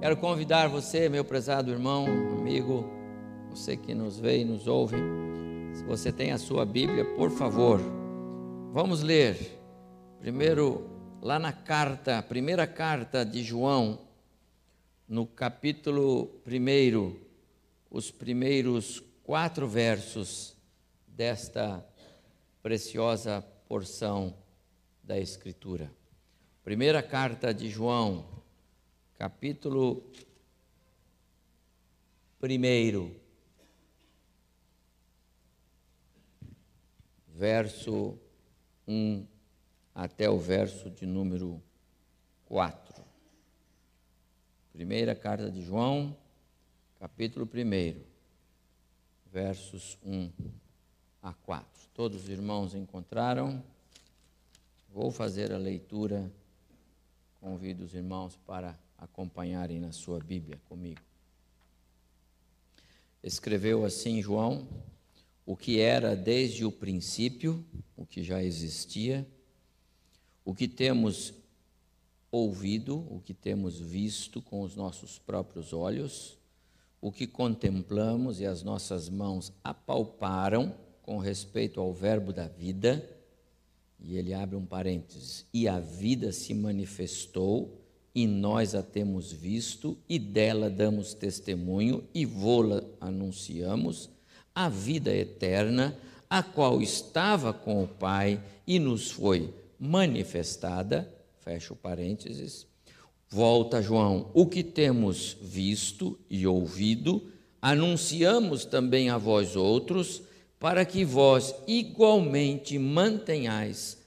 Quero convidar você, meu prezado irmão, amigo, você que nos vê e nos ouve, se você tem a sua Bíblia, por favor, vamos ler primeiro lá na carta, primeira carta de João, no capítulo 1, os primeiros quatro versos desta preciosa porção da Escritura. Primeira carta de João, capítulo 1, verso 1 até o verso de número 4. Primeira carta de João, capítulo 1, versos 1 a 4. Todos os irmãos encontraram? Vou fazer a leitura. Convido os irmãos para acompanharem na sua Bíblia comigo. Escreveu assim João: o que era desde o princípio, o que já existia, o que temos ouvido, o que temos visto com os nossos próprios olhos, o que contemplamos e as nossas mãos apalparam com respeito ao Verbo da vida, e ele abre um parênteses, e a vida se manifestou, e nós a temos visto, e dela damos testemunho, e vô-la anunciamos, a vida eterna, a qual estava com o Pai e nos foi manifestada, fecha o parênteses, volta João, o que temos visto e ouvido, anunciamos também a vós outros, para que vós igualmente mantenhais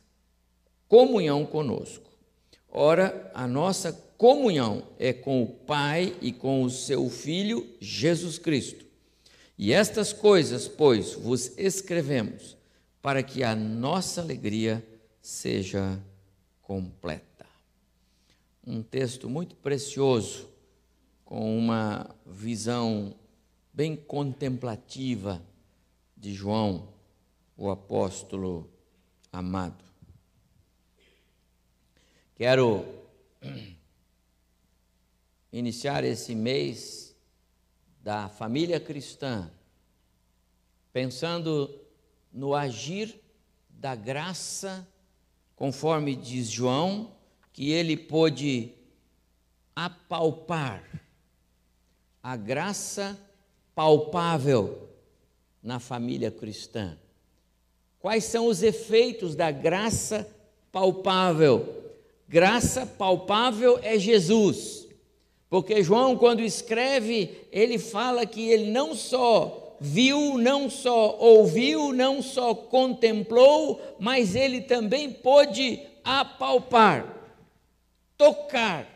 comunhão conosco. Ora, a nossa comunhão é com o Pai e com o seu Filho Jesus Cristo. E estas coisas, pois, vos escrevemos, para que a nossa alegria seja completa. Um texto muito precioso, com uma visão bem contemplativa de João, o apóstolo amado. Quero iniciar esse mês da família cristã pensando no agir da graça conforme diz João, que ele pôde apalpar a graça palpável na família cristã. Quais são os efeitos da graça palpável? Graça palpável é Jesus. Porque João, quando escreve, ele fala que ele não só viu, não só ouviu, não só contemplou, mas ele também pôde apalpar, tocar.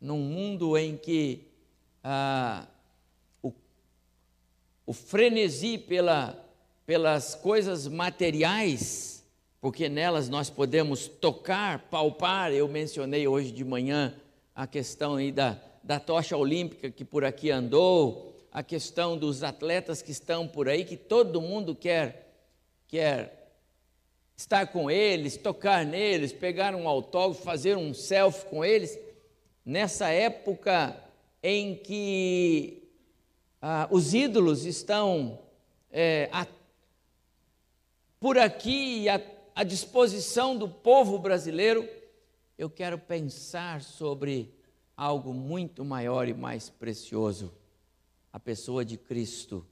Num mundo em que ah, o, o frenesi pela, pelas coisas materiais, porque nelas nós podemos tocar, palpar, eu mencionei hoje de manhã a questão aí da da tocha olímpica que por aqui andou, a questão dos atletas que estão por aí, que todo mundo quer, quer estar com eles, tocar neles, pegar um autógrafo, fazer um selfie com eles. Nessa época em que ah, os ídolos estão é, a, por aqui à, à disposição do povo brasileiro, eu quero pensar sobre algo muito maior e mais precioso, a pessoa de Cristo,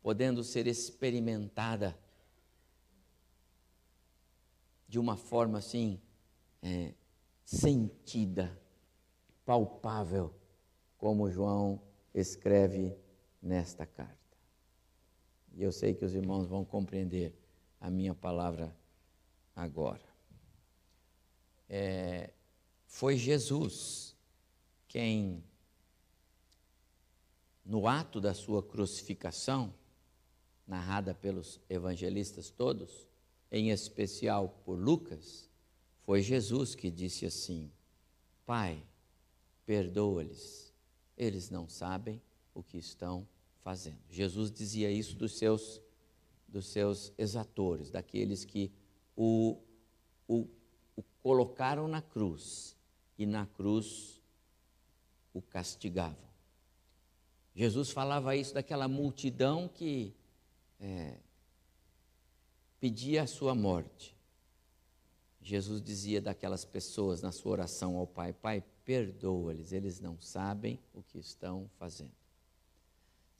podendo ser experimentada de uma forma assim, é, sentida, palpável, como João escreve nesta carta. E eu sei que os irmãos vão compreender a minha palavra agora. É, foi Jesus quem, no ato da sua crucificação, narrada pelos evangelistas todos, em especial por Lucas, foi Jesus que disse assim: Pai, perdoa-lhes, eles não sabem o que estão fazendo. Jesus dizia isso dos seus, dos seus exatores, daqueles que o, o, o colocaram na cruz e na cruz o castigavam. Jesus falava isso daquela multidão que é, pedia a sua morte. Jesus dizia daquelas pessoas na sua oração ao Pai: Pai, perdoa-lhes, eles não sabem o que estão fazendo.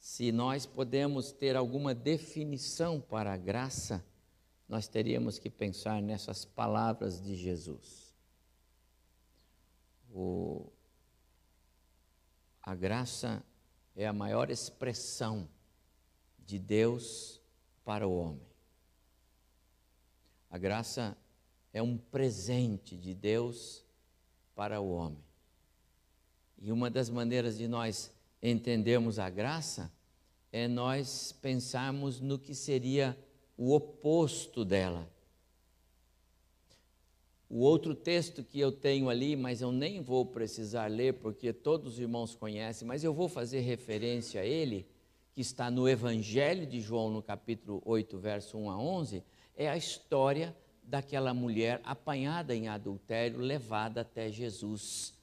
Se nós podemos ter alguma definição para a graça, nós teríamos que pensar nessas palavras de Jesus. O, a graça é a maior expressão de Deus para o homem. A graça é um presente de Deus para o homem. E uma das maneiras de nós entendermos a graça é nós pensarmos no que seria o oposto dela. O outro texto que eu tenho ali, mas eu nem vou precisar ler porque todos os irmãos conhecem, mas eu vou fazer referência a ele, que está no Evangelho de João, no capítulo 8, verso 1 a 11, é a história daquela mulher apanhada em adultério, levada até Jesus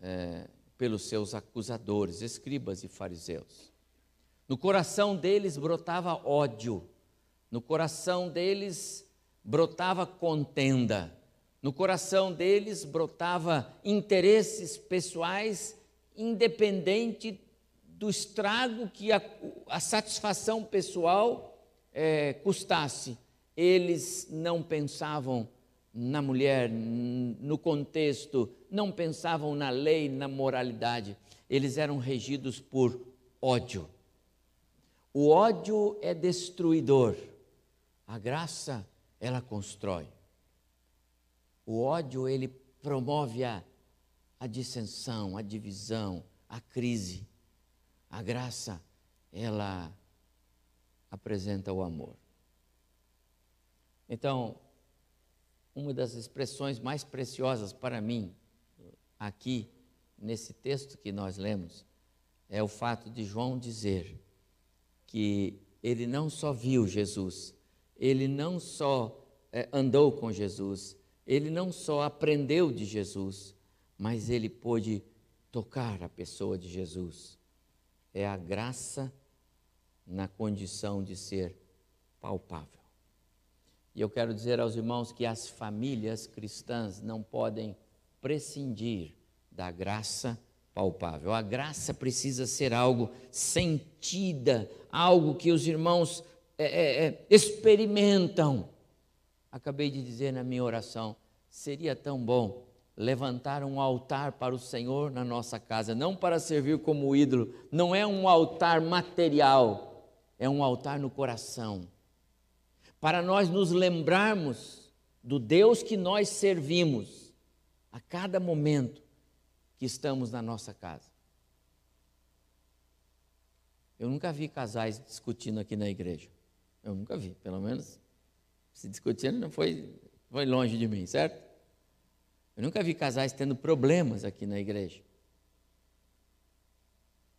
é, pelos seus acusadores, escribas e fariseus. No coração deles brotava ódio, no coração deles brotava contenda, no coração deles brotava interesses pessoais, independente do estrago que a, a satisfação pessoal é, custasse eles não pensavam na mulher, no contexto, não pensavam na lei, na moralidade. Eles eram regidos por ódio. O ódio é destruidor, a graça, ela constrói. O ódio, ele promove a, a dissensão, a divisão, a crise. A graça, ela apresenta o amor. Então, uma das expressões mais preciosas para mim, aqui, nesse texto que nós lemos, é o fato de João dizer que ele não só viu Jesus, ele não só é, andou com Jesus, ele não só aprendeu de Jesus, mas ele pôde tocar a pessoa de Jesus. É a graça na condição de ser palpável. E eu quero dizer aos irmãos que as famílias cristãs não podem prescindir da graça palpável. A graça precisa ser algo sentida, algo que os irmãos é, é, é, experimentam. Acabei de dizer na minha oração: seria tão bom levantar um altar para o Senhor na nossa casa, não para servir como ídolo, não é um altar material, é um altar no coração para nós nos lembrarmos do Deus que nós servimos a cada momento que estamos na nossa casa. Eu nunca vi casais discutindo aqui na igreja. Eu nunca vi, pelo menos se discutindo não foi, foi longe de mim, certo? Eu nunca vi casais tendo problemas aqui na igreja.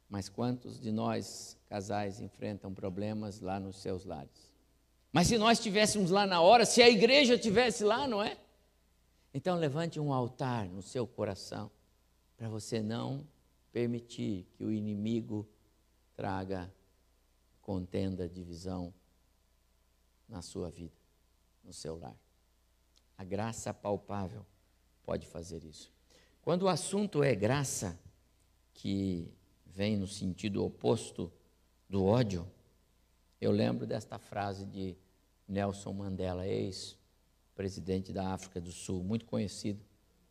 Mas quantos de nós, casais, enfrentam problemas lá nos seus lares? Mas se nós estivéssemos lá na hora, se a igreja estivesse lá, não é? Então levante um altar no seu coração para você não permitir que o inimigo traga contenda, divisão na sua vida, no seu lar. A graça palpável pode fazer isso. Quando o assunto é graça, que vem no sentido oposto do ódio, eu lembro desta frase de Nelson Mandela, ex-presidente da África do Sul, muito conhecido,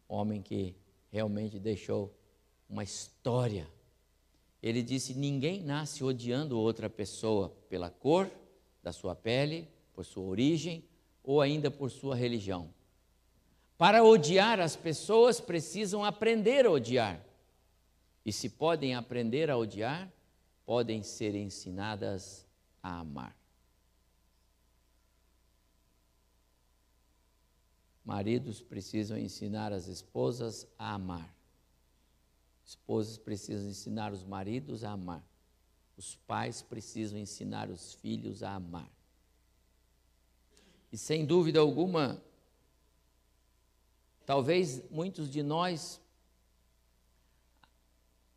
homem que realmente deixou uma história. Ele disse: Ninguém nasce odiando outra pessoa pela cor da sua pele, por sua origem ou ainda por sua religião. Para odiar as pessoas, precisam aprender a odiar. E se podem aprender a odiar, podem ser ensinadas a amar. Maridos precisam ensinar as esposas a amar. Esposas precisam ensinar os maridos a amar. Os pais precisam ensinar os filhos a amar. E sem dúvida alguma, talvez muitos de nós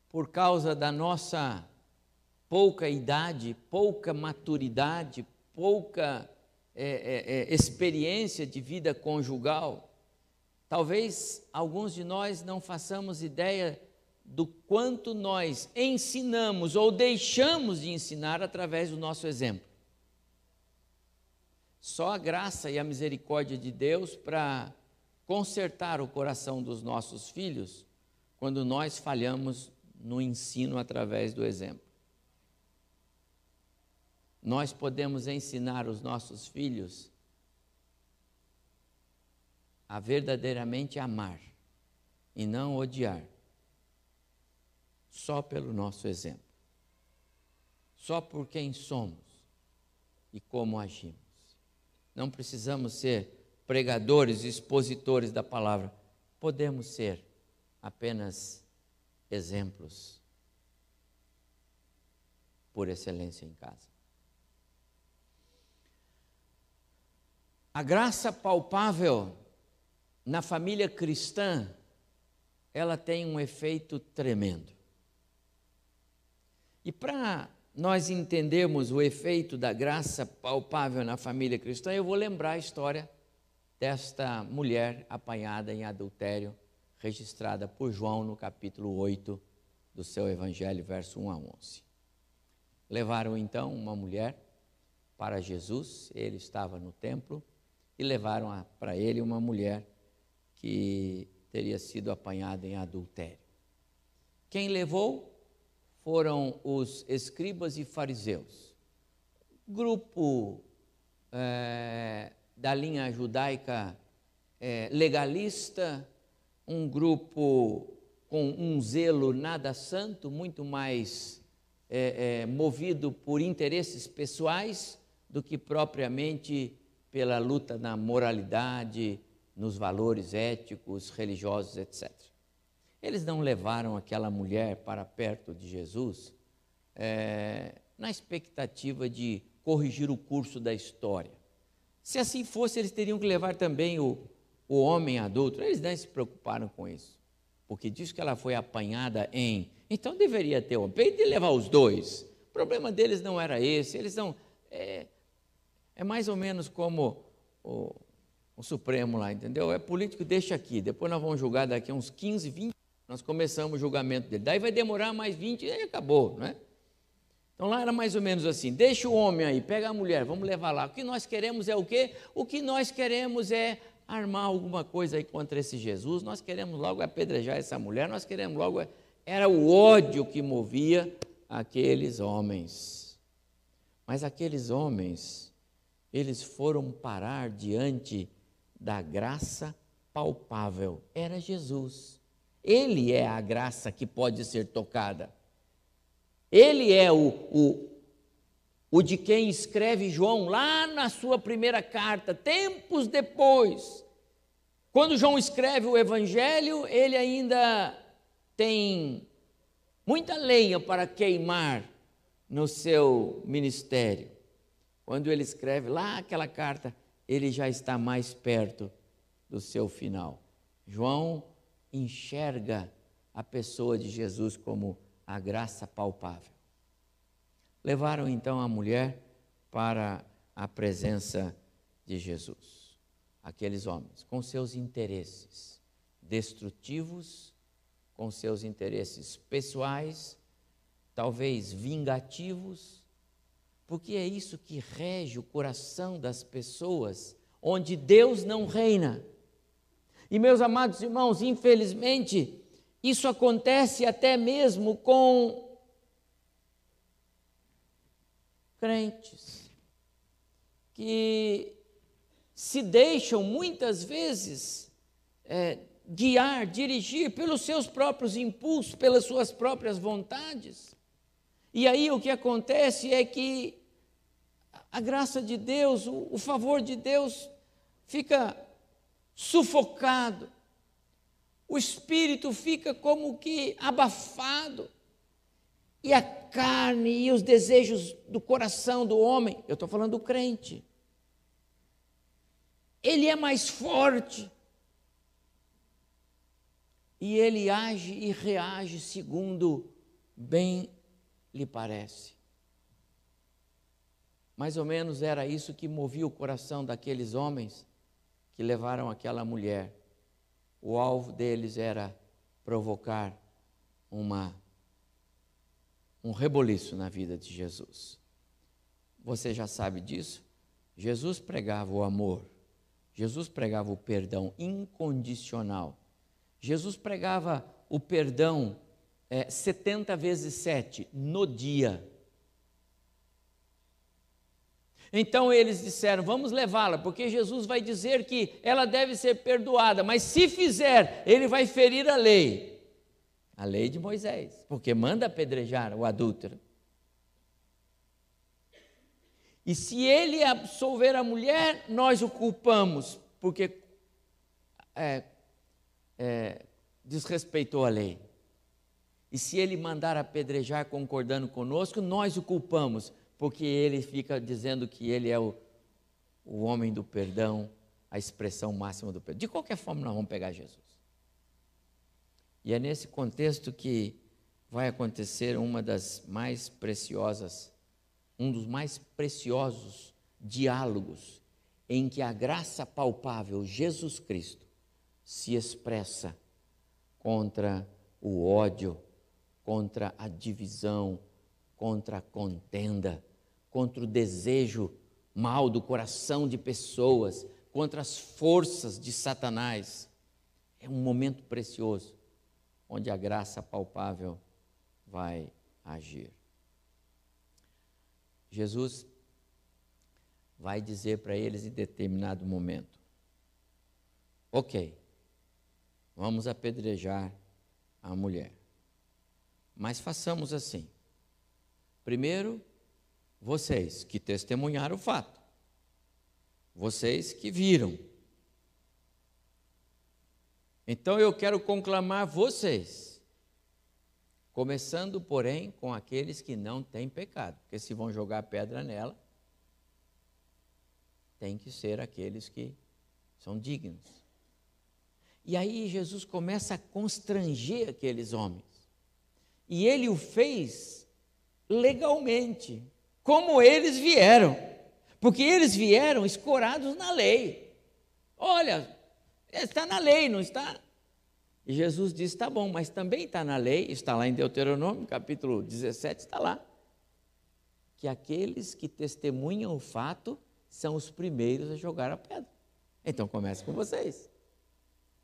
por causa da nossa pouca idade, pouca maturidade, pouca é, é, é, experiência de vida conjugal, talvez alguns de nós não façamos ideia do quanto nós ensinamos ou deixamos de ensinar através do nosso exemplo. Só a graça e a misericórdia de Deus para consertar o coração dos nossos filhos quando nós falhamos no ensino através do exemplo. Nós podemos ensinar os nossos filhos a verdadeiramente amar e não odiar, só pelo nosso exemplo, só por quem somos e como agimos. Não precisamos ser pregadores, expositores da palavra, podemos ser apenas exemplos por excelência em casa. A graça palpável na família cristã, ela tem um efeito tremendo. E para nós entendermos o efeito da graça palpável na família cristã, eu vou lembrar a história desta mulher apanhada em adultério, registrada por João no capítulo 8 do seu evangelho, verso 1 a 11. Levaram então uma mulher para Jesus, ele estava no templo, e levaram para ele uma mulher que teria sido apanhada em adultério. Quem levou foram os escribas e fariseus. Grupo é, da linha judaica é, legalista, um grupo com um zelo nada santo, muito mais é, movido por interesses pessoais do que propriamente pela luta na moralidade, nos valores éticos, religiosos, etc. Eles não levaram aquela mulher para perto de Jesus é, na expectativa de corrigir o curso da história. Se assim fosse, eles teriam que levar também o, o homem adulto. Eles não se preocuparam com isso, porque diz que ela foi apanhada em. Então deveria ter o peito de levar os dois. O problema deles não era esse. Eles não. É, é mais ou menos como o, o Supremo lá, entendeu? É político, deixa aqui. Depois nós vamos julgar daqui a uns 15, 20. Nós começamos o julgamento dele. Daí vai demorar mais 20 e acabou, não é? Então lá era mais ou menos assim: deixa o homem aí, pega a mulher, vamos levar lá. O que nós queremos é o quê? O que nós queremos é armar alguma coisa aí contra esse Jesus. Nós queremos logo apedrejar essa mulher, nós queremos logo. Era o ódio que movia aqueles homens. Mas aqueles homens, eles foram parar diante da graça palpável. Era Jesus. Ele é a graça que pode ser tocada. Ele é o, o, o de quem escreve João lá na sua primeira carta, tempos depois. Quando João escreve o Evangelho, ele ainda tem muita lenha para queimar no seu ministério. Quando ele escreve lá aquela carta, ele já está mais perto do seu final. João enxerga a pessoa de Jesus como a graça palpável. Levaram então a mulher para a presença de Jesus. Aqueles homens, com seus interesses destrutivos, com seus interesses pessoais, talvez vingativos, porque é isso que rege o coração das pessoas, onde Deus não reina. E meus amados irmãos, infelizmente, isso acontece até mesmo com crentes que se deixam muitas vezes é, guiar, dirigir pelos seus próprios impulsos, pelas suas próprias vontades. E aí o que acontece é que a graça de Deus, o, o favor de Deus fica sufocado. O espírito fica como que abafado. E a carne e os desejos do coração do homem, eu estou falando do crente, ele é mais forte. E ele age e reage segundo bem lhe parece. Mais ou menos era isso que movia o coração daqueles homens que levaram aquela mulher. O alvo deles era provocar uma um reboliço na vida de Jesus. Você já sabe disso? Jesus pregava o amor. Jesus pregava o perdão incondicional. Jesus pregava o perdão é, 70 vezes 7 no dia. Então eles disseram: Vamos levá-la, porque Jesus vai dizer que ela deve ser perdoada, mas se fizer, ele vai ferir a lei. A lei de Moisés, porque manda apedrejar o adúltero. E se ele absolver a mulher, nós o culpamos, porque é, é, desrespeitou a lei. E se ele mandar apedrejar concordando conosco, nós o culpamos, porque ele fica dizendo que ele é o, o homem do perdão, a expressão máxima do perdão. De qualquer forma, nós vamos pegar Jesus. E é nesse contexto que vai acontecer uma das mais preciosas, um dos mais preciosos diálogos em que a graça palpável, Jesus Cristo, se expressa contra o ódio, contra a divisão, contra a contenda, contra o desejo mal do coração de pessoas, contra as forças de Satanás. É um momento precioso onde a graça palpável vai agir. Jesus vai dizer para eles em determinado momento: Ok, vamos apedrejar a mulher, mas façamos assim. Primeiro, vocês que testemunharam o fato, vocês que viram. Então eu quero conclamar vocês, começando, porém, com aqueles que não têm pecado, porque se vão jogar pedra nela, tem que ser aqueles que são dignos. E aí Jesus começa a constranger aqueles homens. E ele o fez legalmente, como eles vieram, porque eles vieram escorados na lei. Olha, está na lei, não está? E Jesus disse: está bom, mas também está na lei, está lá em Deuteronômio, capítulo 17, está lá, que aqueles que testemunham o fato são os primeiros a jogar a pedra. Então comece com vocês.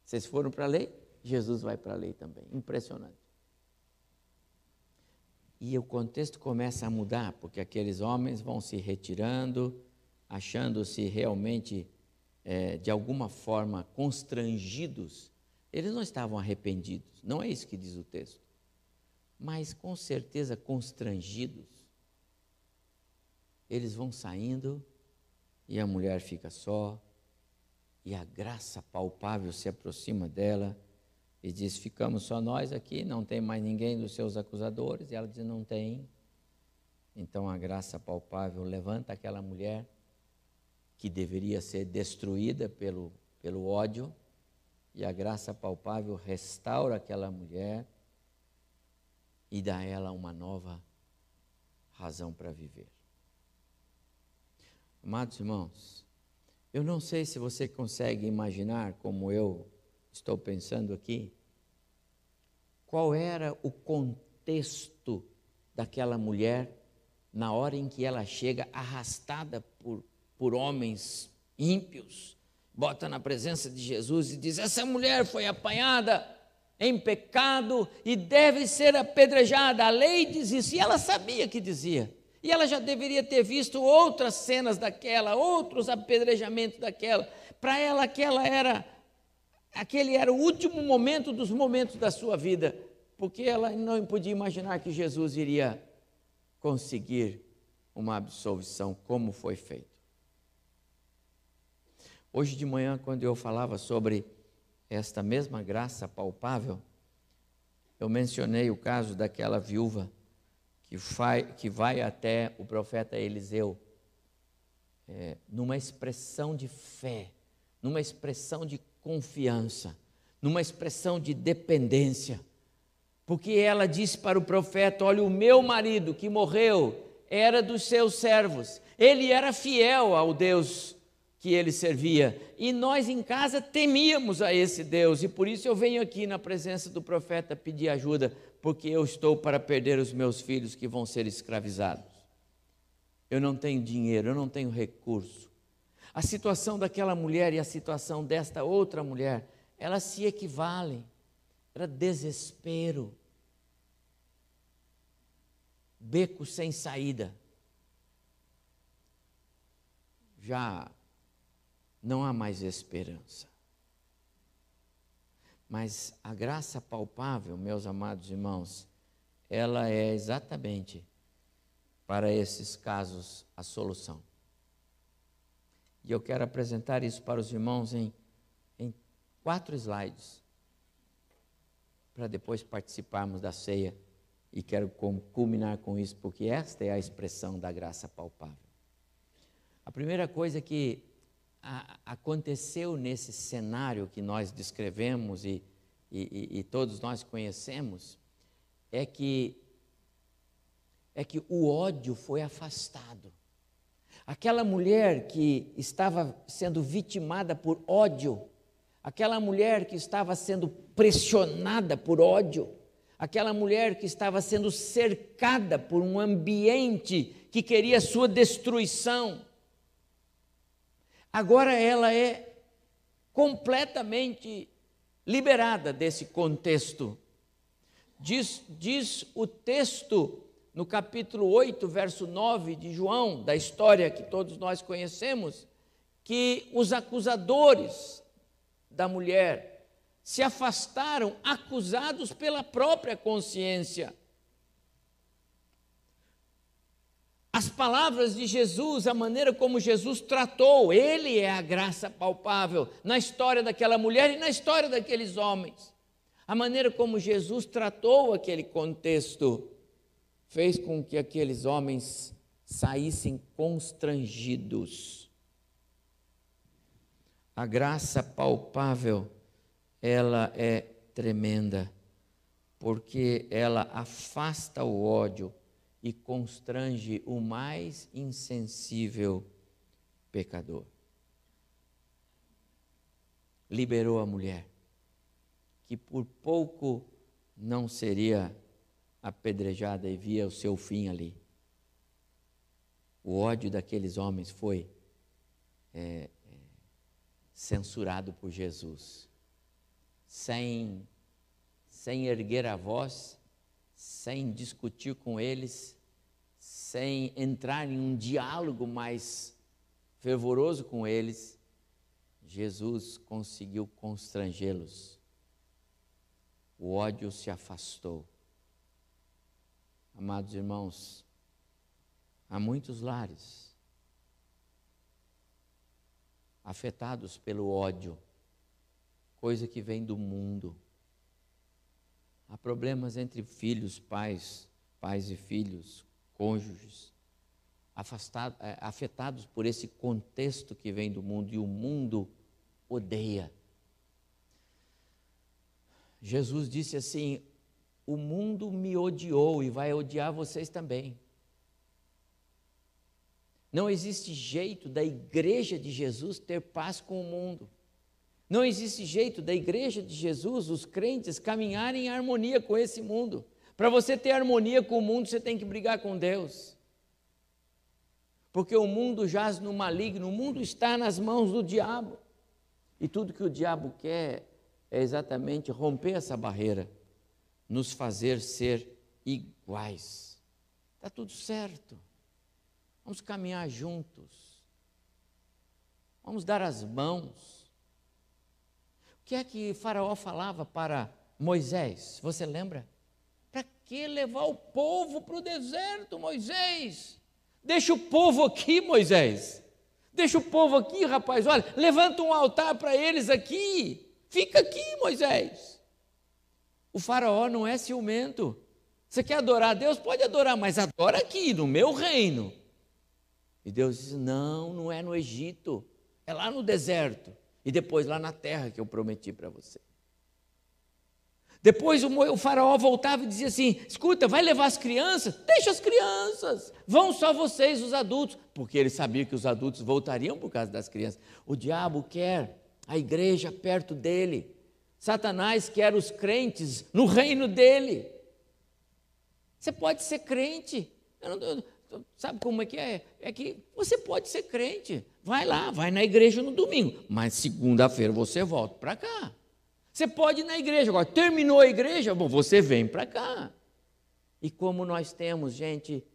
Vocês foram para a lei, Jesus vai para a lei também. Impressionante. E o contexto começa a mudar, porque aqueles homens vão se retirando, achando-se realmente, é, de alguma forma, constrangidos. Eles não estavam arrependidos, não é isso que diz o texto, mas com certeza constrangidos. Eles vão saindo e a mulher fica só, e a graça palpável se aproxima dela e diz: Ficamos só nós aqui, não tem mais ninguém dos seus acusadores. E ela diz: Não tem. Então a graça palpável levanta aquela mulher que deveria ser destruída pelo, pelo ódio, e a graça palpável restaura aquela mulher e dá a ela uma nova razão para viver. Amados irmãos, eu não sei se você consegue imaginar como eu estou pensando aqui, qual era o contexto daquela mulher na hora em que ela chega arrastada por, por homens ímpios, bota na presença de Jesus e diz: Essa mulher foi apanhada em pecado e deve ser apedrejada. A lei diz isso, e ela sabia que dizia. E ela já deveria ter visto outras cenas daquela, outros apedrejamentos daquela. Para ela, aquela era aquele era o último momento dos momentos da sua vida, porque ela não podia imaginar que Jesus iria conseguir uma absolvição como foi feito. Hoje de manhã, quando eu falava sobre esta mesma graça palpável, eu mencionei o caso daquela viúva que vai, que vai até o profeta Eliseu, é, numa expressão de fé, numa expressão de confiança, numa expressão de dependência, Porque ela disse para o profeta: Olha, o meu marido que morreu era dos seus servos, ele era fiel ao Deus que ele servia. E nós em casa temíamos a esse Deus, e por isso eu venho aqui na presença do profeta pedir ajuda, porque eu estou para perder os meus filhos que vão ser escravizados. Eu não tenho dinheiro, eu não tenho recurso. A situação daquela mulher e a situação desta outra mulher, elas se equivalem. Era desespero, beco sem saída. Já não há mais esperança. Mas a graça palpável, meus amados irmãos, ela é exatamente para esses casos a solução. E eu quero apresentar isso para os irmãos em, em quatro slides, para depois participarmos da ceia. E quero culminar com isso, porque esta é a expressão da graça palpável. A primeira coisa que a, aconteceu nesse cenário que nós descrevemos e, e, e todos nós conhecemos é que é que o ódio foi afastado. Aquela mulher que estava sendo vitimada por ódio, aquela mulher que estava sendo pressionada por ódio, aquela mulher que estava sendo cercada por um ambiente que queria sua destruição, agora ela é completamente liberada desse contexto. Diz, diz o texto no capítulo 8, verso 9 de João, da história que todos nós conhecemos, que os acusadores da mulher se afastaram acusados pela própria consciência. As palavras de Jesus, a maneira como Jesus tratou, ele é a graça palpável na história daquela mulher e na história daqueles homens. A maneira como Jesus tratou aquele contexto fez com que aqueles homens saíssem constrangidos. A graça palpável, ela é tremenda, porque ela afasta o ódio e constrange o mais insensível pecador. Liberou a mulher, que por pouco não seria apedrejada e via o seu fim ali. O ódio daqueles homens foi é, censurado por Jesus, sem, sem erguer a voz, sem discutir com eles, sem entrar em um diálogo mais fervoroso com eles, Jesus conseguiu constrangê-los. O ódio se afastou. Amados irmãos, há muitos lares afetados pelo ódio, coisa que vem do mundo. Há problemas entre filhos, pais, pais e filhos, cônjuges, afastado, é, afetados por esse contexto que vem do mundo e o mundo odeia. Jesus disse assim: o mundo me odiou e vai odiar vocês também. Não existe jeito da igreja de Jesus ter paz com o mundo. Não existe jeito da igreja de Jesus, os crentes, caminharem em harmonia com esse mundo. Para você ter harmonia com o mundo, você tem que brigar com Deus. Porque o mundo jaz no maligno, o mundo está nas mãos do diabo. E tudo que o diabo quer é exatamente romper essa barreira nos fazer ser iguais. Está tudo certo. Vamos caminhar juntos. Vamos dar as mãos. O que é que Faraó falava para Moisés? Você lembra? Para que levar o povo para o deserto, Moisés? Deixa o povo aqui, Moisés. Deixa o povo aqui, rapaz. Olha, levanta um altar para eles aqui. Fica aqui, Moisés. O faraó não é ciumento. Você quer adorar a Deus? Pode adorar, mas adora aqui, no meu reino. E Deus diz: Não, não é no Egito, é lá no deserto. E depois lá na terra que eu prometi para você. Depois o faraó voltava e dizia assim: escuta, vai levar as crianças? Deixa as crianças, vão só vocês, os adultos, porque ele sabia que os adultos voltariam por causa das crianças. O diabo quer a igreja perto dele, Satanás quer os crentes no reino dele. Você pode ser crente, eu não, eu, sabe como é que é? É que você pode ser crente, vai lá, vai na igreja no domingo, mas segunda-feira você volta para cá. Você pode ir na igreja, agora terminou a igreja, bom, você vem para cá. E como nós temos gente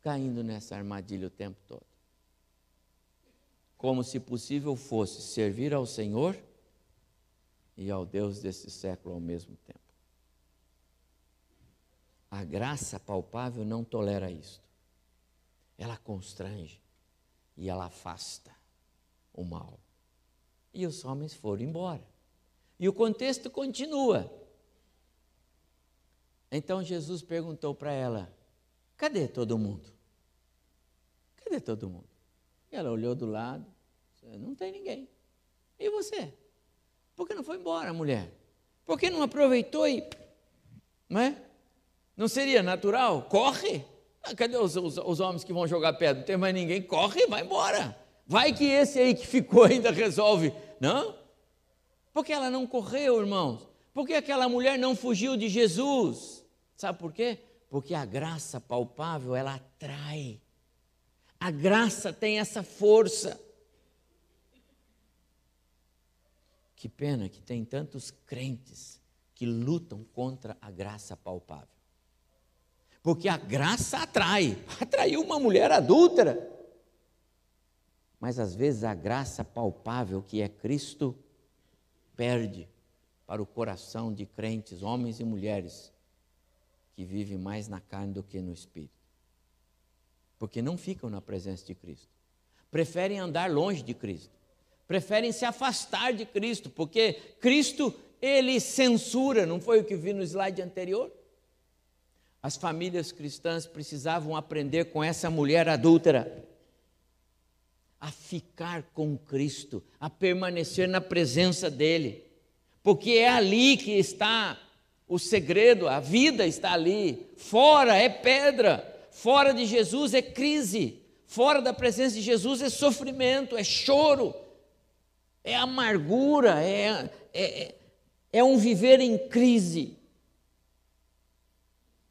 caindo nessa armadilha o tempo todo. Como se possível fosse servir ao Senhor e ao Deus desse século ao mesmo tempo. A graça palpável não tolera isto. Ela constrange e ela afasta o mal. E os homens foram embora. E o contexto continua. Então Jesus perguntou para ela: Cadê todo mundo? Cadê todo mundo? E ela olhou do lado: Não tem ninguém. E você? Por que não foi embora, mulher? Por que não aproveitou e. Não é? Não seria natural? Corre! Ah, cadê os, os, os homens que vão jogar pedra? Não tem mais ninguém, corre, vai embora. Vai que esse aí que ficou ainda resolve. Não? Porque ela não correu, irmãos. Porque aquela mulher não fugiu de Jesus. Sabe por quê? Porque a graça palpável, ela atrai. A graça tem essa força. Que pena que tem tantos crentes que lutam contra a graça palpável. Porque a graça atrai. Atraiu uma mulher adúltera mas às vezes a graça palpável que é Cristo perde para o coração de crentes, homens e mulheres, que vivem mais na carne do que no espírito. Porque não ficam na presença de Cristo. Preferem andar longe de Cristo. Preferem se afastar de Cristo, porque Cristo, ele censura, não foi o que vi no slide anterior? As famílias cristãs precisavam aprender com essa mulher adúltera a ficar com Cristo, a permanecer na presença dEle, porque é ali que está o segredo, a vida está ali. Fora é pedra, fora de Jesus é crise, fora da presença de Jesus é sofrimento, é choro, é amargura, é, é, é um viver em crise.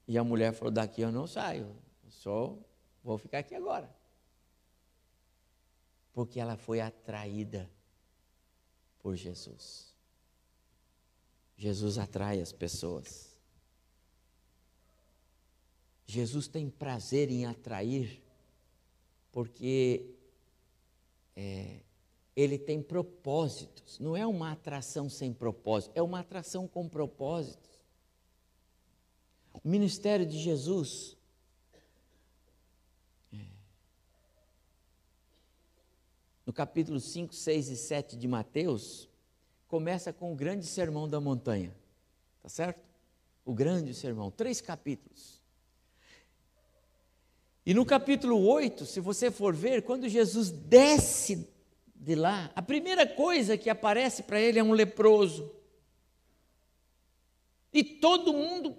E a mulher falou: daqui eu não saio, só vou ficar aqui agora porque ela foi atraída por Jesus. Jesus atrai as pessoas. Jesus tem prazer em atrair, porque é, ele tem propósitos. Não é uma atração sem propósito, é uma atração com propósitos. O ministério de Jesus no capítulo 5, 6 e 7 de Mateus, começa com o grande sermão da montanha. Tá certo? O grande sermão, três capítulos. E no capítulo 8, se você for ver, quando Jesus desce de lá, a primeira coisa que aparece para ele é um leproso. E todo mundo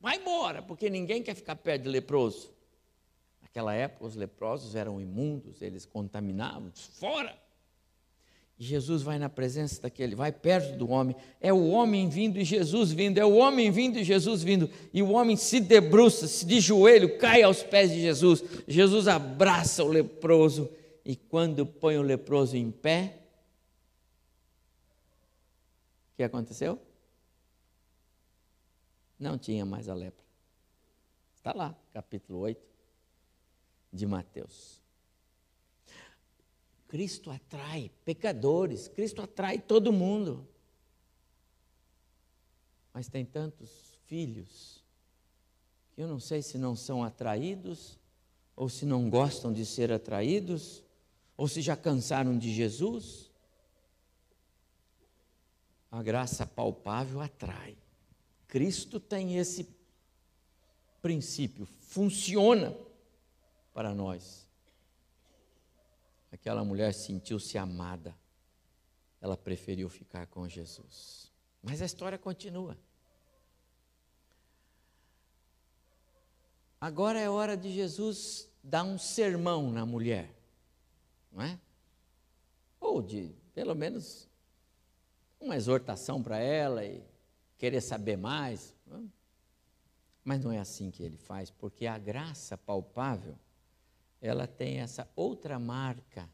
vai embora, porque ninguém quer ficar perto de leproso. Naquela época, os leprosos eram imundos, eles contaminavam, fora. E Jesus vai na presença daquele, vai perto do homem, é o homem vindo e Jesus vindo, é o homem vindo e Jesus vindo, e o homem se debruça, se de joelho, cai aos pés de Jesus. Jesus abraça o leproso, e quando põe o leproso em pé, o que aconteceu? Não tinha mais a lepra. Está lá, capítulo 8 de Mateus. Cristo atrai pecadores, Cristo atrai todo mundo. Mas tem tantos filhos que eu não sei se não são atraídos, ou se não gostam de ser atraídos, ou se já cansaram de Jesus. A graça palpável atrai. Cristo tem esse princípio, funciona para nós. Aquela mulher sentiu-se amada, ela preferiu ficar com Jesus. Mas a história continua. Agora é hora de Jesus dar um sermão na mulher, não é? Ou de, pelo menos, uma exortação para ela e querer saber mais. Não é? Mas não é assim que ele faz, porque a graça palpável, ela tem essa outra marca.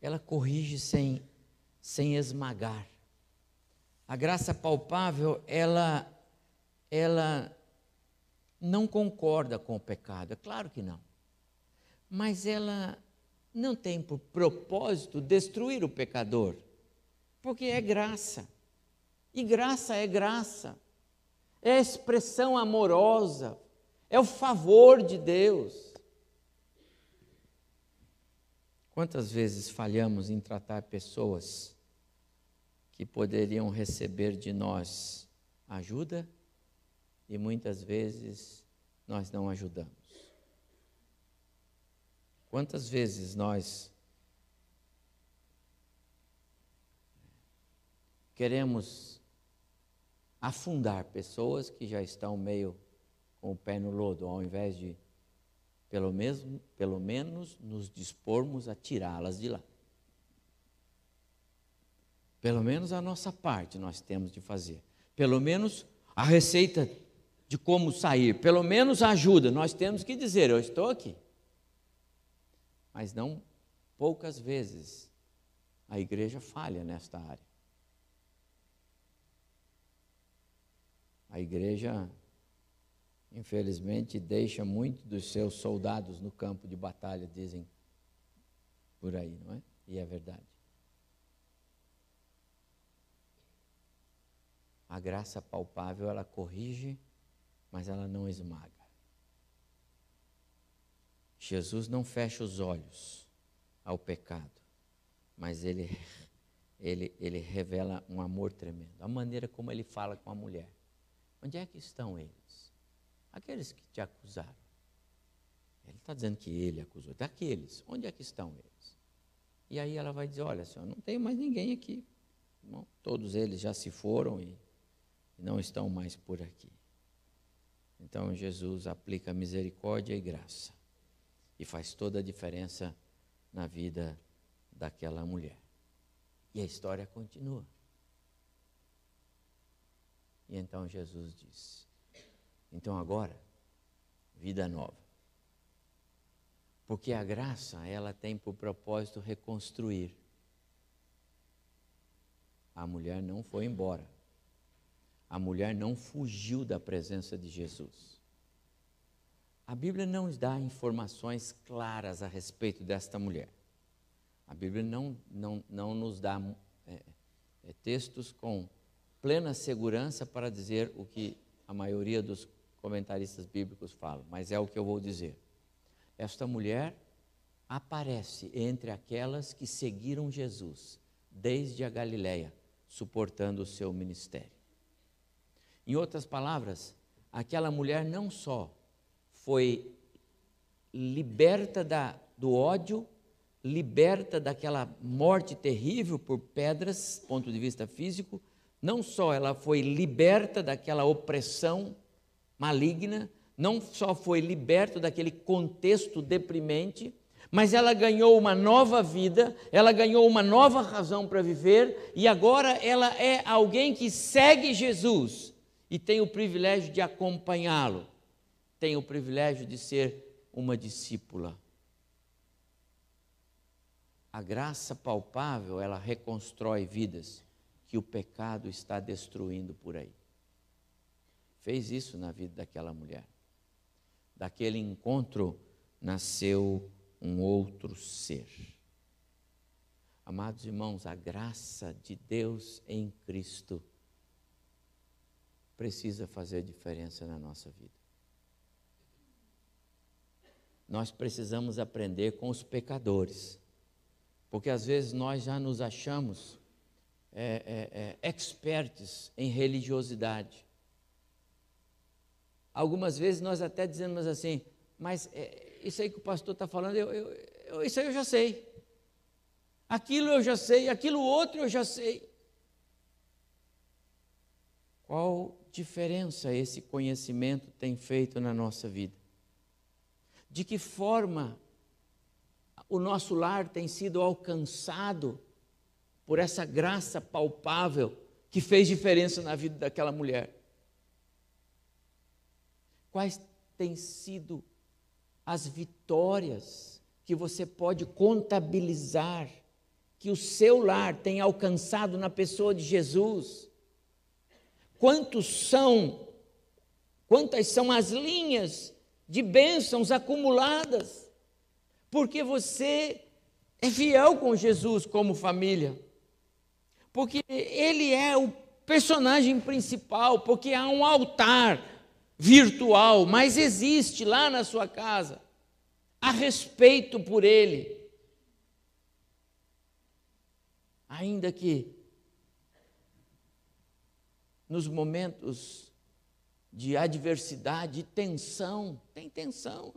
Ela corrige sem, sem esmagar. A graça palpável, ela, ela não concorda com o pecado, é claro que não. Mas ela não tem por propósito destruir o pecador, porque é graça. E graça é graça, é a expressão amorosa, é o favor de Deus. Quantas vezes falhamos em tratar pessoas que poderiam receber de nós ajuda e muitas vezes nós não ajudamos. Quantas vezes nós queremos afundar pessoas que já estão meio com o pé no lodo, ao invés de pelo, mesmo, pelo menos nos dispormos a tirá-las de lá. Pelo menos a nossa parte nós temos de fazer. Pelo menos a receita de como sair, pelo menos ajuda. Nós temos que dizer: Eu estou aqui. Mas não poucas vezes a igreja falha nesta área. A igreja, infelizmente, deixa muito dos seus soldados no campo de batalha, dizem por aí, não é? E é verdade. A graça palpável, ela corrige mas ela não esmaga. Jesus não fecha os olhos ao pecado, mas ele, ele, ele revela um amor tremendo. A maneira como ele fala com a mulher. Onde é que estão eles? Aqueles que te acusaram. Ele está dizendo que ele acusou. Daqueles, onde é que estão eles? E aí ela vai dizer: Olha, senhor, não tem mais ninguém aqui. Todos eles já se foram e, e não estão mais por aqui. Então Jesus aplica misericórdia e graça e faz toda a diferença na vida daquela mulher. E a história continua. E então Jesus disse: Então agora, vida nova. Porque a graça, ela tem por propósito reconstruir. A mulher não foi embora a mulher não fugiu da presença de Jesus. A Bíblia não nos dá informações claras a respeito desta mulher. A Bíblia não, não, não nos dá é, é, textos com plena segurança para dizer o que a maioria dos comentaristas bíblicos falam, mas é o que eu vou dizer. Esta mulher aparece entre aquelas que seguiram Jesus desde a Galiléia, suportando o seu ministério. Em outras palavras, aquela mulher não só foi liberta da, do ódio, liberta daquela morte terrível por pedras, ponto de vista físico, não só ela foi liberta daquela opressão maligna, não só foi liberta daquele contexto deprimente, mas ela ganhou uma nova vida, ela ganhou uma nova razão para viver e agora ela é alguém que segue Jesus e tem o privilégio de acompanhá-lo, tem o privilégio de ser uma discípula. A graça palpável, ela reconstrói vidas que o pecado está destruindo por aí. Fez isso na vida daquela mulher. Daquele encontro nasceu um outro ser. Amados irmãos, a graça de Deus em Cristo precisa fazer diferença na nossa vida. Nós precisamos aprender com os pecadores, porque às vezes nós já nos achamos é, é, é, expertos em religiosidade. Algumas vezes nós até dizemos assim, mas é, isso aí que o pastor está falando, eu, eu, eu, isso aí eu já sei. Aquilo eu já sei, aquilo outro eu já sei. Qual diferença esse conhecimento tem feito na nossa vida? De que forma o nosso lar tem sido alcançado por essa graça palpável que fez diferença na vida daquela mulher? Quais têm sido as vitórias que você pode contabilizar que o seu lar tem alcançado na pessoa de Jesus? Quantos são, quantas são as linhas de bênçãos acumuladas? Porque você é fiel com Jesus como família. Porque ele é o personagem principal, porque há um altar virtual, mas existe lá na sua casa. Há respeito por ele. Ainda que nos momentos de adversidade, de tensão, tem tensão.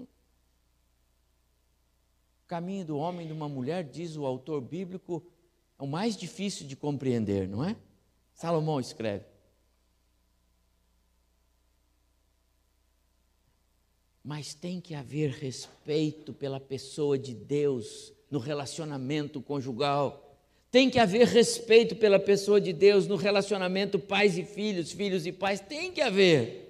O caminho do homem e de uma mulher, diz o autor bíblico, é o mais difícil de compreender, não é? Salomão escreve. Mas tem que haver respeito pela pessoa de Deus no relacionamento conjugal. Tem que haver respeito pela pessoa de Deus no relacionamento pais e filhos, filhos e pais. Tem que haver.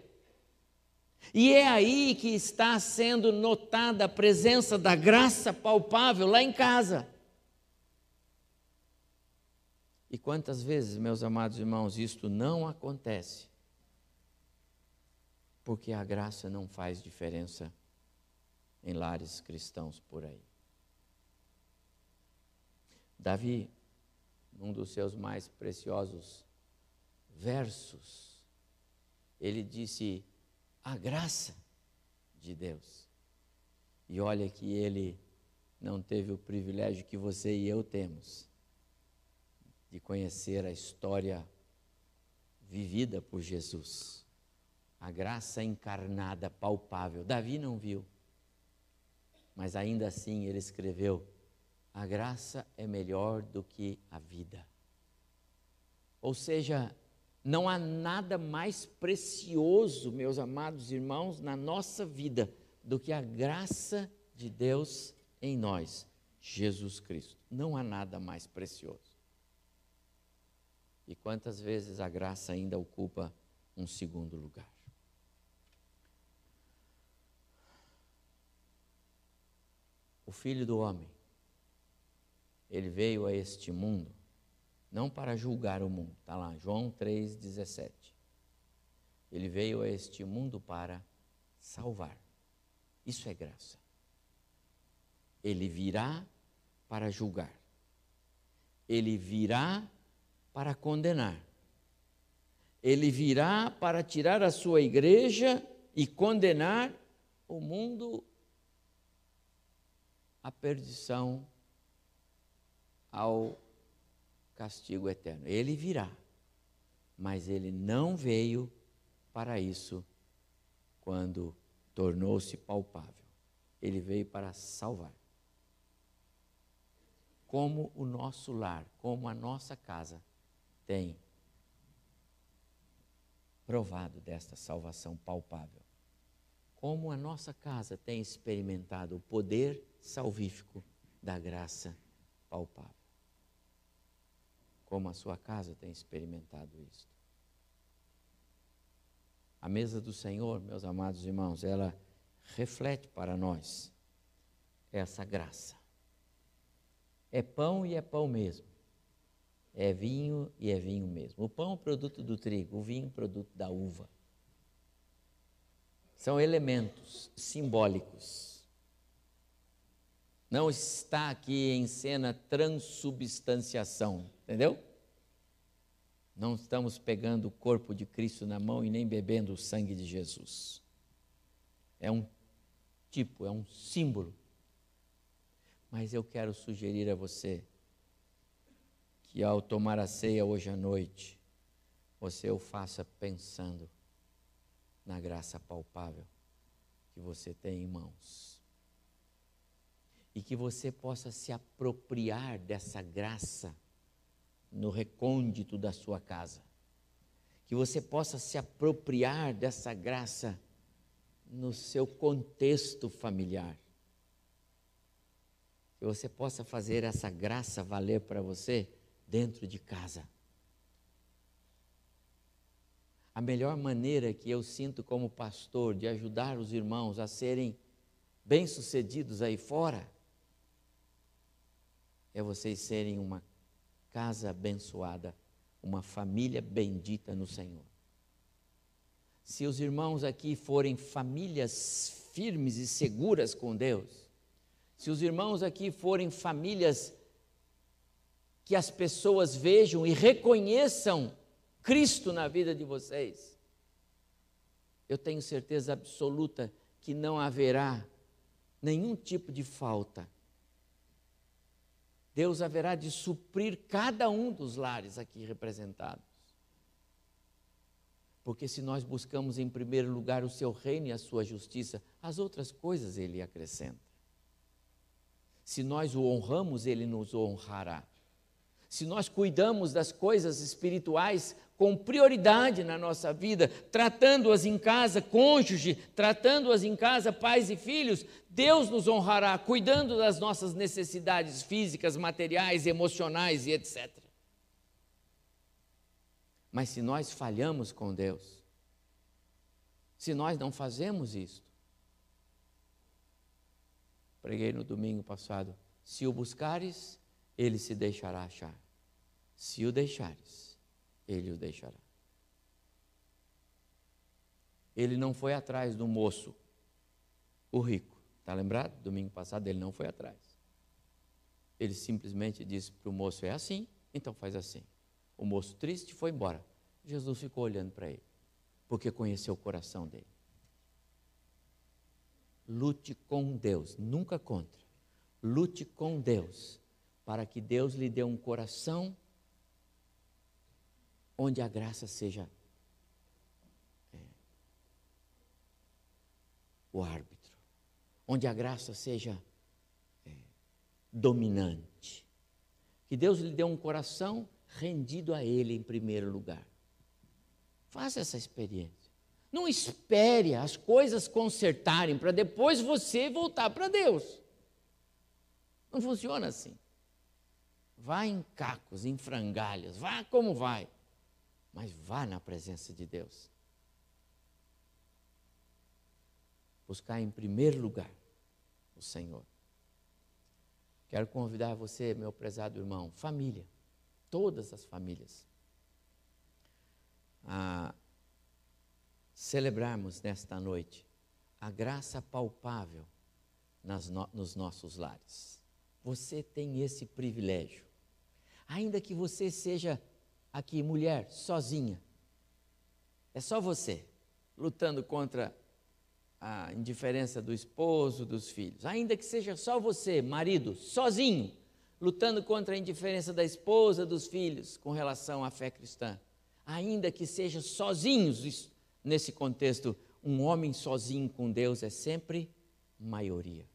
E é aí que está sendo notada a presença da graça palpável lá em casa. E quantas vezes, meus amados irmãos, isto não acontece? Porque a graça não faz diferença em lares cristãos por aí. Davi num dos seus mais preciosos versos, ele disse: a graça de Deus. E olha que ele não teve o privilégio que você e eu temos de conhecer a história vivida por Jesus. A graça encarnada, palpável. Davi não viu, mas ainda assim ele escreveu a graça é melhor do que a vida. Ou seja, não há nada mais precioso, meus amados irmãos, na nossa vida do que a graça de Deus em nós, Jesus Cristo. Não há nada mais precioso. E quantas vezes a graça ainda ocupa um segundo lugar? O Filho do Homem ele veio a este mundo não para julgar o mundo, está lá, João 3,17. Ele veio a este mundo para salvar. Isso é graça. Ele virá para julgar. Ele virá para condenar. Ele virá para tirar a sua igreja e condenar o mundo à perdição ao castigo eterno. Ele virá, mas ele não veio para isso quando tornou-se palpável. Ele veio para salvar. Como o nosso lar, como a nossa casa tem provado desta salvação palpável. Como a nossa casa tem experimentado o poder salvífico da graça palpável como a sua casa tem experimentado isto. A mesa do Senhor, meus amados irmãos, ela reflete para nós essa graça. É pão e é pão mesmo. É vinho e é vinho mesmo. O pão é produto do trigo, o vinho é produto da uva. São elementos simbólicos. Não está aqui em cena transubstanciação Entendeu? Não estamos pegando o corpo de Cristo na mão e nem bebendo o sangue de Jesus. É um tipo, é um símbolo. Mas eu quero sugerir a você que ao tomar a ceia hoje à noite, você o faça pensando na graça palpável que você tem em mãos. E que você possa se apropriar dessa graça no recôndito da sua casa. que você possa se apropriar dessa graça no seu contexto familiar. Que você possa fazer essa graça valer para você dentro de casa. A melhor maneira que eu sinto como pastor de ajudar os irmãos a serem bem-sucedidos aí fora é vocês serem uma casa abençoada, uma família bendita no Senhor. Se os irmãos aqui forem famílias firmes e seguras com Deus, se os irmãos aqui forem famílias que as pessoas vejam e reconheçam Cristo na vida de vocês, eu tenho certeza absoluta que não haverá nenhum tipo de falta. Deus haverá de suprir cada um dos lares aqui representados. Porque se nós buscamos em primeiro lugar o seu reino e a sua justiça, as outras coisas ele acrescenta. Se nós o honramos, ele nos honrará. Se nós cuidamos das coisas espirituais com prioridade na nossa vida, tratando-as em casa, cônjuge, tratando-as em casa, pais e filhos, Deus nos honrará, cuidando das nossas necessidades físicas, materiais, emocionais e etc. Mas se nós falhamos com Deus, se nós não fazemos isto, preguei no domingo passado, se o buscares, ele se deixará achar. Se o deixares, ele o deixará. Ele não foi atrás do moço, o rico. Está lembrado? Domingo passado ele não foi atrás. Ele simplesmente disse para o moço: é assim, então faz assim. O moço triste foi embora. Jesus ficou olhando para ele, porque conheceu o coração dele. Lute com Deus, nunca contra. Lute com Deus para que Deus lhe dê um coração onde a graça seja é, o árbitro, onde a graça seja é, dominante. Que Deus lhe dê um coração rendido a Ele em primeiro lugar. Faça essa experiência. Não espere as coisas consertarem para depois você voltar para Deus. Não funciona assim. Vá em cacos, em frangalhas, vá como vai, mas vá na presença de Deus. Buscar em primeiro lugar o Senhor. Quero convidar você, meu prezado irmão, família, todas as famílias, a celebrarmos nesta noite a graça palpável no, nos nossos lares. Você tem esse privilégio ainda que você seja aqui mulher, sozinha. É só você lutando contra a indiferença do esposo, dos filhos. Ainda que seja só você, marido, sozinho, lutando contra a indiferença da esposa, dos filhos com relação à fé cristã. Ainda que seja sozinhos nesse contexto, um homem sozinho com Deus é sempre maioria.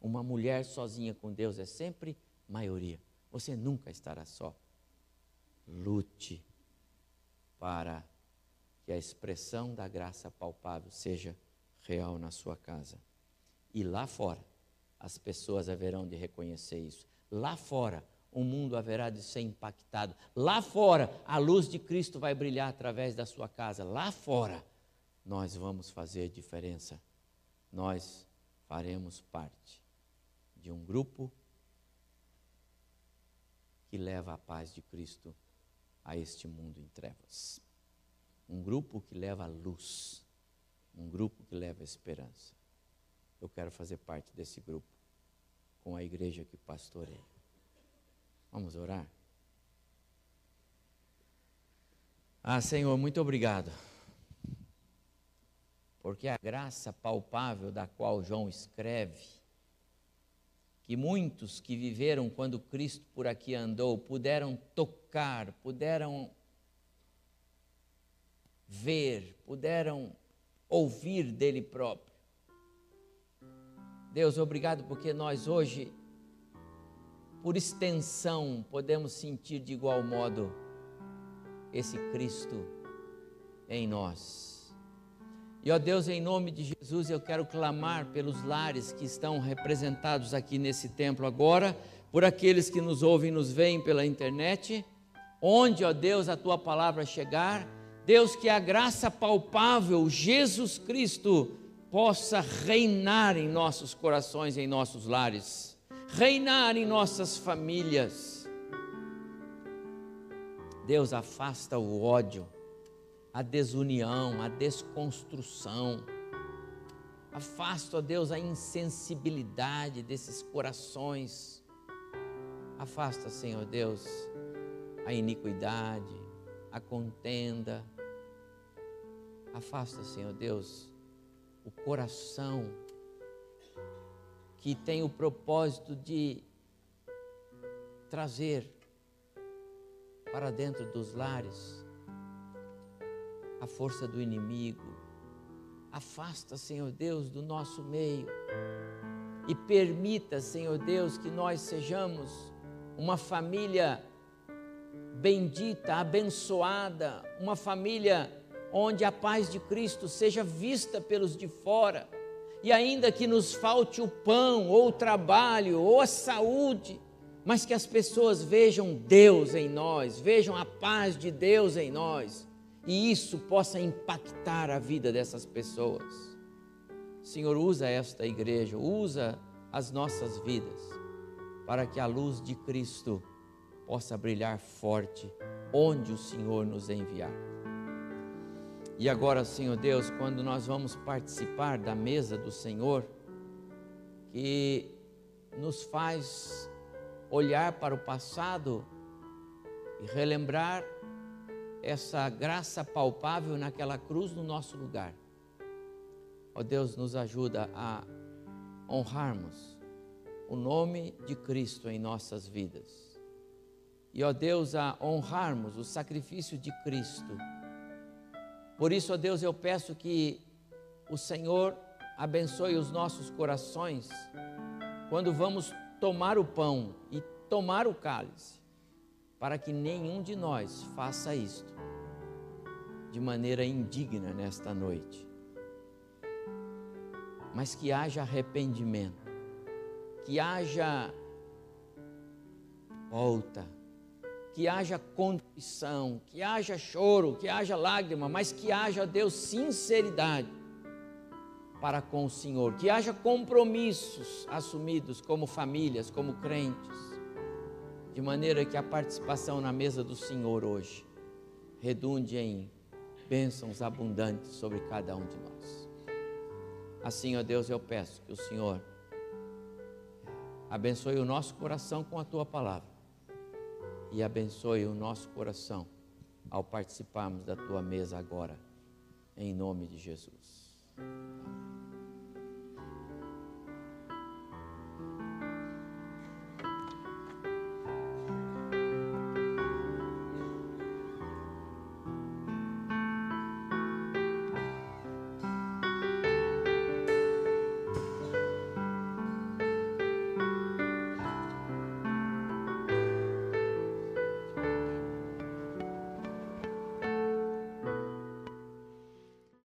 Uma mulher sozinha com Deus é sempre maioria. Você nunca estará só. Lute para que a expressão da graça palpável seja real na sua casa. E lá fora, as pessoas haverão de reconhecer isso. Lá fora, o mundo haverá de ser impactado. Lá fora, a luz de Cristo vai brilhar através da sua casa. Lá fora, nós vamos fazer diferença. Nós faremos parte de um grupo que leva a paz de Cristo a este mundo em trevas. Um grupo que leva a luz, um grupo que leva a esperança. Eu quero fazer parte desse grupo com a igreja que pastorei. Vamos orar? Ah, Senhor, muito obrigado. Porque a graça palpável da qual João escreve que muitos que viveram quando Cristo por aqui andou puderam tocar, puderam ver, puderam ouvir dele próprio. Deus, obrigado porque nós hoje, por extensão, podemos sentir de igual modo esse Cristo em nós. E ó Deus, em nome de Jesus, eu quero clamar pelos lares que estão representados aqui nesse templo agora, por aqueles que nos ouvem e nos veem pela internet, onde, ó Deus, a tua palavra chegar, Deus, que a graça palpável, Jesus Cristo, possa reinar em nossos corações, em nossos lares, reinar em nossas famílias. Deus afasta o ódio, a desunião, a desconstrução. Afasta, ó Deus, a insensibilidade desses corações. Afasta, Senhor Deus, a iniquidade, a contenda. Afasta, Senhor Deus, o coração que tem o propósito de trazer para dentro dos lares a força do inimigo. Afasta, Senhor Deus, do nosso meio. E permita, Senhor Deus, que nós sejamos uma família bendita, abençoada, uma família onde a paz de Cristo seja vista pelos de fora, e ainda que nos falte o pão, ou o trabalho, ou a saúde, mas que as pessoas vejam Deus em nós, vejam a paz de Deus em nós, e isso possa impactar a vida dessas pessoas. Senhor, usa esta igreja, usa as nossas vidas, para que a luz de Cristo possa brilhar forte onde o Senhor nos enviar. E agora, Senhor Deus, quando nós vamos participar da mesa do Senhor, que nos faz olhar para o passado e relembrar essa graça palpável naquela cruz no nosso lugar. Ó oh Deus, nos ajuda a honrarmos o nome de Cristo em nossas vidas. E ó oh Deus, a honrarmos o sacrifício de Cristo por isso, ó Deus, eu peço que o Senhor abençoe os nossos corações quando vamos tomar o pão e tomar o cálice, para que nenhum de nós faça isto de maneira indigna nesta noite, mas que haja arrependimento, que haja volta que haja contrição, que haja choro, que haja lágrima, mas que haja, Deus, sinceridade para com o Senhor, que haja compromissos assumidos como famílias, como crentes, de maneira que a participação na mesa do Senhor hoje redunde em bênçãos abundantes sobre cada um de nós. Assim, ó Deus, eu peço que o Senhor abençoe o nosso coração com a tua palavra e abençoe o nosso coração ao participarmos da tua mesa agora, em nome de Jesus.